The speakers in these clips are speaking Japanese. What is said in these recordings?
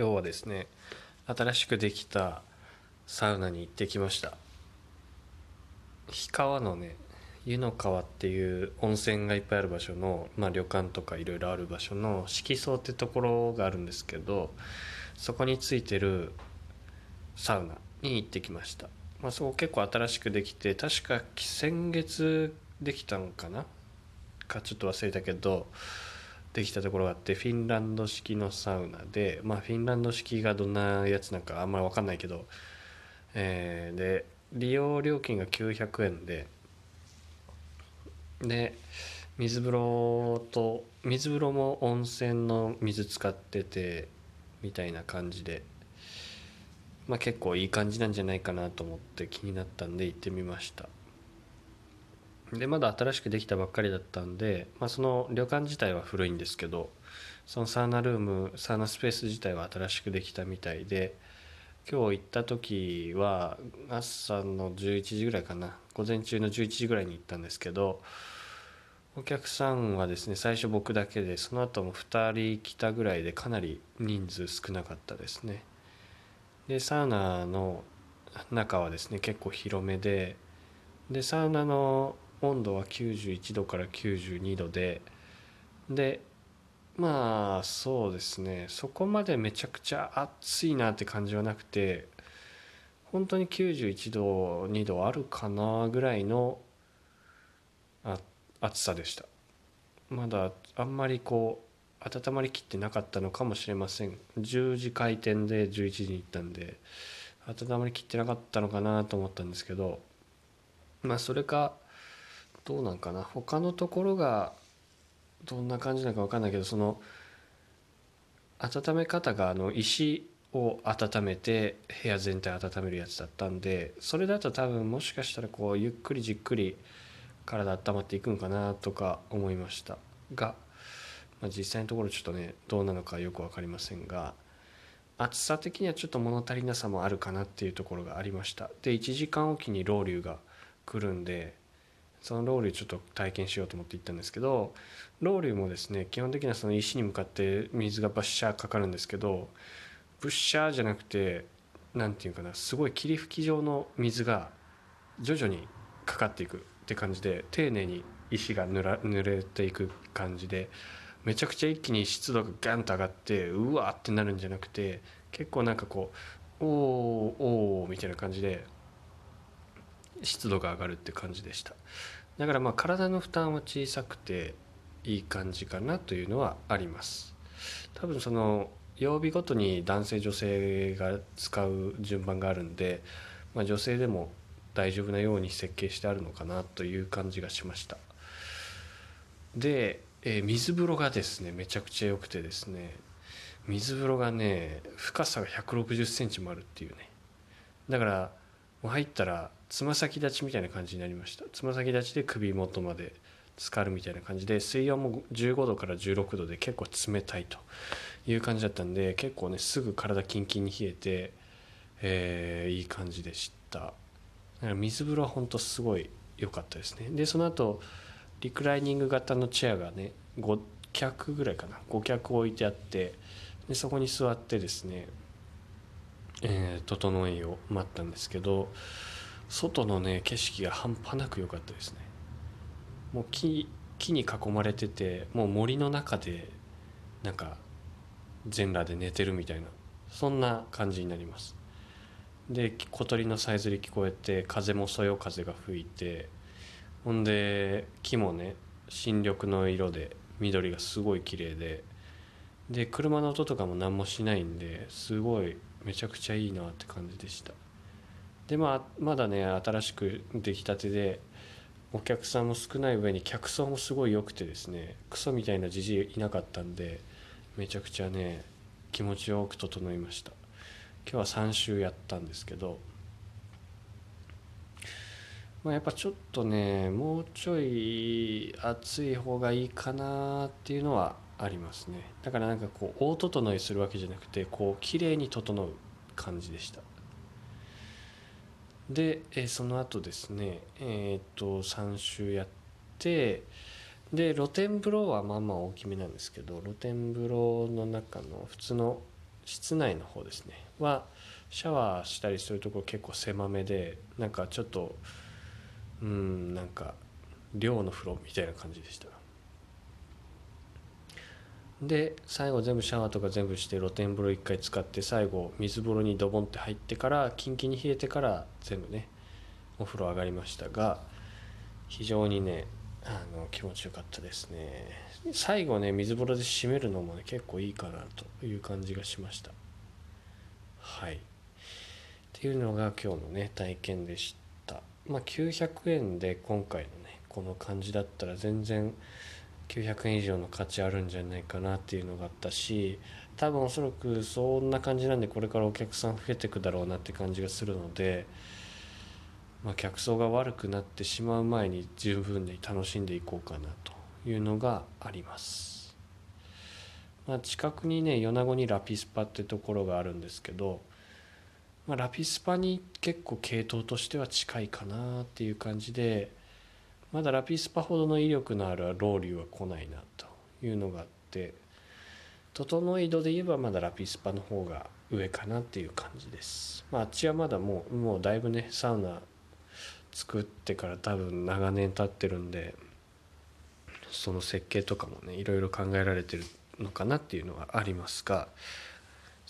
今日はですね新しくできたサウナに行ってきました。氷川のね湯の川っていう温泉がいっぱいある場所の、まあ、旅館とかいろいろある場所の色荘ってところがあるんですけどそこについてるサウナに行ってきました、まあ、そこ結構新しくできて確か先月できたのかな？かちょっと忘れたけどできたところがあってフィンランド式のサウナでまあフィンランド式がどんなやつなんかあんまり分かんないけど、えー、で利用料金が900円でで水風呂と水風呂も温泉の水使っててみたいな感じで、まあ、結構いい感じなんじゃないかなと思って気になったんで行ってみました。でまだ新しくできたばっかりだったんで、まあ、その旅館自体は古いんですけどそのサウナルームサウナスペース自体は新しくできたみたいで今日行った時は朝の11時ぐらいかな午前中の11時ぐらいに行ったんですけどお客さんはですね最初僕だけでその後も2人来たぐらいでかなり人数少なかったですね。でサウナの中はですね結構広めででサウナの温度は91度から92度ででまあそうですねそこまでめちゃくちゃ暑いなって感じはなくて本当に91度2度あるかなぐらいの暑さでした。まだあんまりこう温まりきってなかったのかもしれません。10時開店で11時に行ったんで温まりきってなかったのかなと思ったんですけどまあそれかどうなんかな？他のところがどんな感じなのか分かんないけどその温め方があの石を温めて部屋全体温めるやつだったんでそれだと多分もしかしたらこうゆっくりじっくり体温まっていくんかなとか思いました。が、まあ、実際のところちょっとねどうなのかよく分かりませんが暑さ的にはちょっと物足りなさもあるかなっていうところがありました。で1時間おきにロウリュが来るんでそのロウリュちょっと体験しようと思って行ったんですけどロウリュもですね基本的にはその石に向かって水がバッシャーかかるんですけどブッシャーじゃなくて何て言うかなすごい霧吹き状の水が徐々にかかっていくって感じで丁寧に石が濡ら濡れていく感じでめちゃくちゃ一気に湿度がガンと上がってうわーってなるんじゃなくて結構なんかこうおーおーみたいな感じで湿度が上がるって感じでした。だからまあ体の負担は小さくていい感じかなというのはあります。多分その曜日ごとに男性女性が使う順番があるんで、まあ、女性でも大丈夫なように設計してあるのかなという感じがしました。で、えー、水風呂がですねめちゃくちゃ良くてですね水風呂がね深さが1 6 0センチもあるっていうね。だから入ったらつま先立ちみたいな感じになりました。つま先立ちで首元まで浸かるみたいな感じで水温も15度から16度で結構冷たいという感じだったんで結構ねすぐ体キンキンに冷えて、えー、いい感じでした。水風呂は本当すごい良かったですね。でその後リクライニング型のチェアがね5脚ぐらいかな。5脚置いてあってでそこに座ってですねえー、整えを待ったんですけど外のね景色が半端なく良かったですね。もう木木に囲まれててもう森の中でなんか全裸で寝てるみたいなそんな感じになります。で小鳥のさえずり聞こえて風もそよ風が吹いてほんで木もね新緑の色で緑がすごい綺麗でで車の音とかも何もしないんですごいめちゃくちゃいいなって感じでした。でまあまだね新しく出来たてでお客さんも少ない上に客層もすごい良くてですねクソみたいなじじいいなかったんでめちゃくちゃね気持ちよく整いました。今日は3週やったんですけどまあ、やっぱちょっとねもうちょい暑い方がいいかなっていうのはありますね。だからなんかこう大整えするわけじゃなくてこう綺麗に整う感じでした。で、えその後ですねえっ、と3周やってで露天風呂はまあまあ大きめなんですけど露天風呂の中の普通の室内の方ですねはシャワーしたりするとこ結構狭めでなんかちょっとうんなんか寮の風呂みたいな感じでした。で最後全部シャワーとか全部して露天風呂1回使って最後水風呂にドボンって入ってからキンキンに冷えてから全部ねお風呂上がりましたが非常にねあの気持ちよかったですね。最後ね水風呂で締めるのもね結構いいかなという感じがしました。はい。っていうのが今日のね体験でした。まあ900円で今回のねこの感じだったら全然900円以上の価値あるんじゃないかなっていうのがあったし多分おそらくそんな感じなんでこれからお客さん増えていくだろうなって感じがするので、まあ、客層が悪くなってしまう前に十分に楽しんでいこうかなというのがあります、まあ、近くにね米子にラピスパってところがあるんですけど、まあ、ラピスパに結構系統としては近いかなっていう感じでまだラピスパほどの威力のあるロウリュは来ないなというのがあって整い度で言えばまだラピスパの方が上かなっていう感じです、まあ、あっちはまだもうもうだいぶねサウナ作ってから多分長年経ってるんでその設計とかもねいろいろ考えられてるのかなっていうのはありますが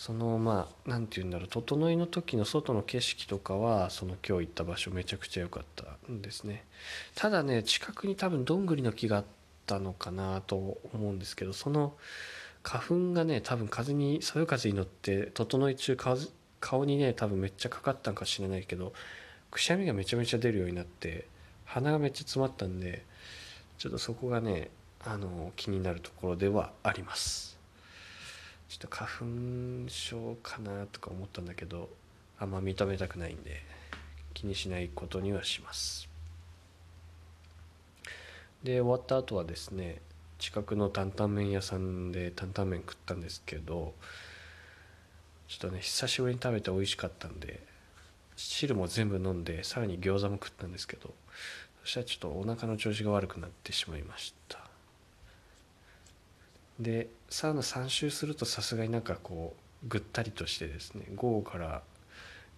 そのまあ何て言うんだろう整いの時の外の景色とかはその今日行った場所めちゃくちゃ良かったんですね。ただね近くに多分どんぐりの木があったのかなと思うんですけどその花粉がね多分風にそよ風に乗って整い中顔にね多分めっちゃかかったんかしれないけどくしゃみがめちゃめちゃ出るようになって鼻がめっちゃ詰まったんでちょっとそこがねあの気になるところではあります。ちょっと花粉症かなとか思ったんだけどあんま認めたくないんで気にしないことにはします。で終わった後はですね近くの担々麺屋さんで担々麺食ったんですけどちょっとね久しぶりに食べて美味しかったんで汁も全部飲んでさらに餃子も食ったんですけどそしたらちょっとお腹の調子が悪くなってしまいました。でサウナ3周するとさすがになんかこうぐったりとしてですね午後から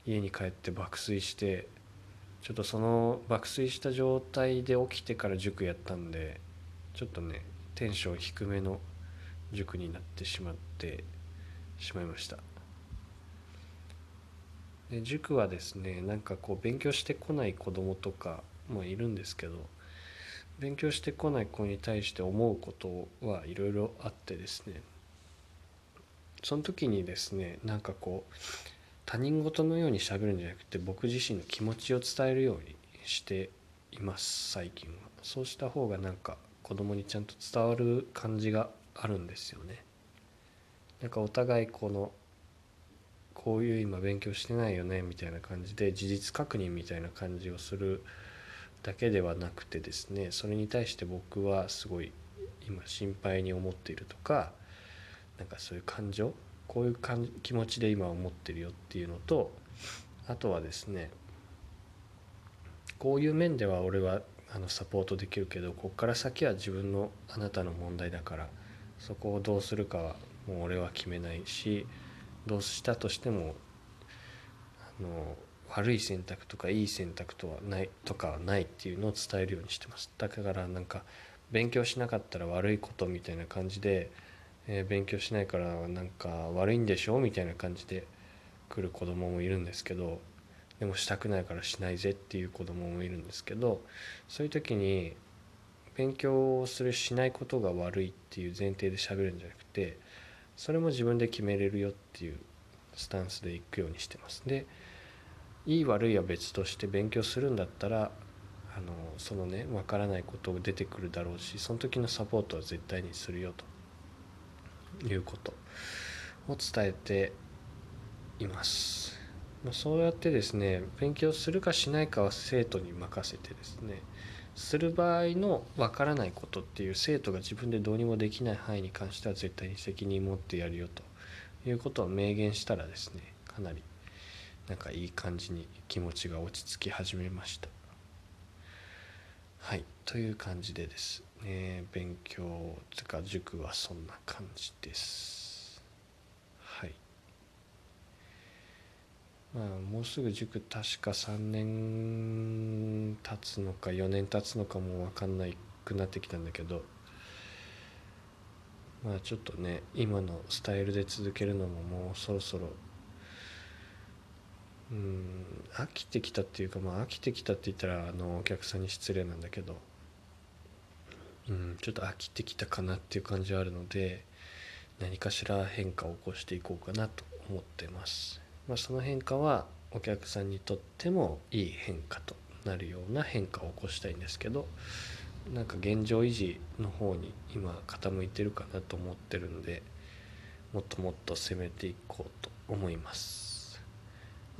家に帰って爆睡してちょっとその爆睡した状態で起きてから塾やったんでちょっとねテンション低めの塾になってしまってしまいました。で塾はですねなんかこう勉強してこない子供とかもいるんですけど勉強してこない子に対して思うことはいろいろあってですね。その時にですねなんかこう他人事のようにしゃべるんじゃなくて僕自身の気持ちを伝えるようにしています最近は。そうした方がなんか子供にちゃんと伝わる感じがあるんですよね。なんかお互いこのこういう今勉強してないよねみたいな感じで事実確認みたいな感じをするだけではなくてですねそれに対して僕はすごい今心配に思っているとかなんかそういう感情こういう感気持ちで今思ってるよっていうのとあとはですねこういう面では俺はあのサポートできるけどこっから先は自分のあなたの問題だからそこをどうするかはもう俺は決めないしどうしたとしてもあの悪い選択とかいい選択とはないとかはないっていうのを伝えるようにしてます。だからなんか勉強しなかったら悪いことみたいな感じで、えー、勉強しないからなんか悪いんでしょみたいな感じで来る子供もいるんですけどでもしたくないからしないぜっていう子供もいるんですけどそういう時に勉強をするしないことが悪いっていう前提で喋るんじゃなくてそれも自分で決めれるよっていうスタンスでいくようにしてます。でいい悪いは別として勉強するんだったらあのそのね分からないことが出てくるだろうしその時のサポートは絶対にするよということを伝えています。そうやってですね勉強するかしないかは生徒に任せてですねする場合の分からないことっていう生徒が自分でどうにもできない範囲に関しては絶対に責任持ってやるよということを明言したらですねかなりなんかいい感じに気持ちが落ち着き始めました。はいという感じでですね勉強とか塾はそんな感じです。はい。まあもうすぐ塾確か3年経つのか4年経つのかも分かんないくなってきたんだけどまあちょっとね今のスタイルで続けるのももうそろそろうん飽きてきたっていうかまあ飽きてきたって言ったらあのお客さんに失礼なんだけどうんちょっと飽きてきたかなっていう感じはあるので何かしら変化を起こしていこうかなと思ってます。まあ、その変化はお客さんにとってもいい変化となるような変化を起こしたいんですけどなんか現状維持の方に今傾いてるかなと思ってるんでもっともっと攻めていこうと思います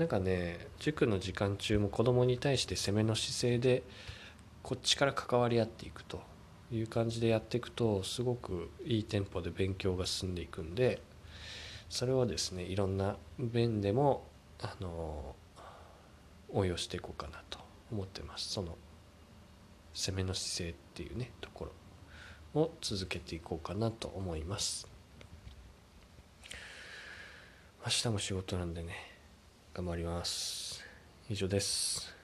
なんかね塾の時間中も子供に対して攻めの姿勢でこっちから関わり合っていくという感じでやっていくとすごくいいテンポで勉強が進んでいくんでそれをですねいろんな面でもあの応用していこうかなと思ってます。その攻めの姿勢っていうねところを続けていこうかなと思います。明日も仕事なんでね頑張ります。以上です。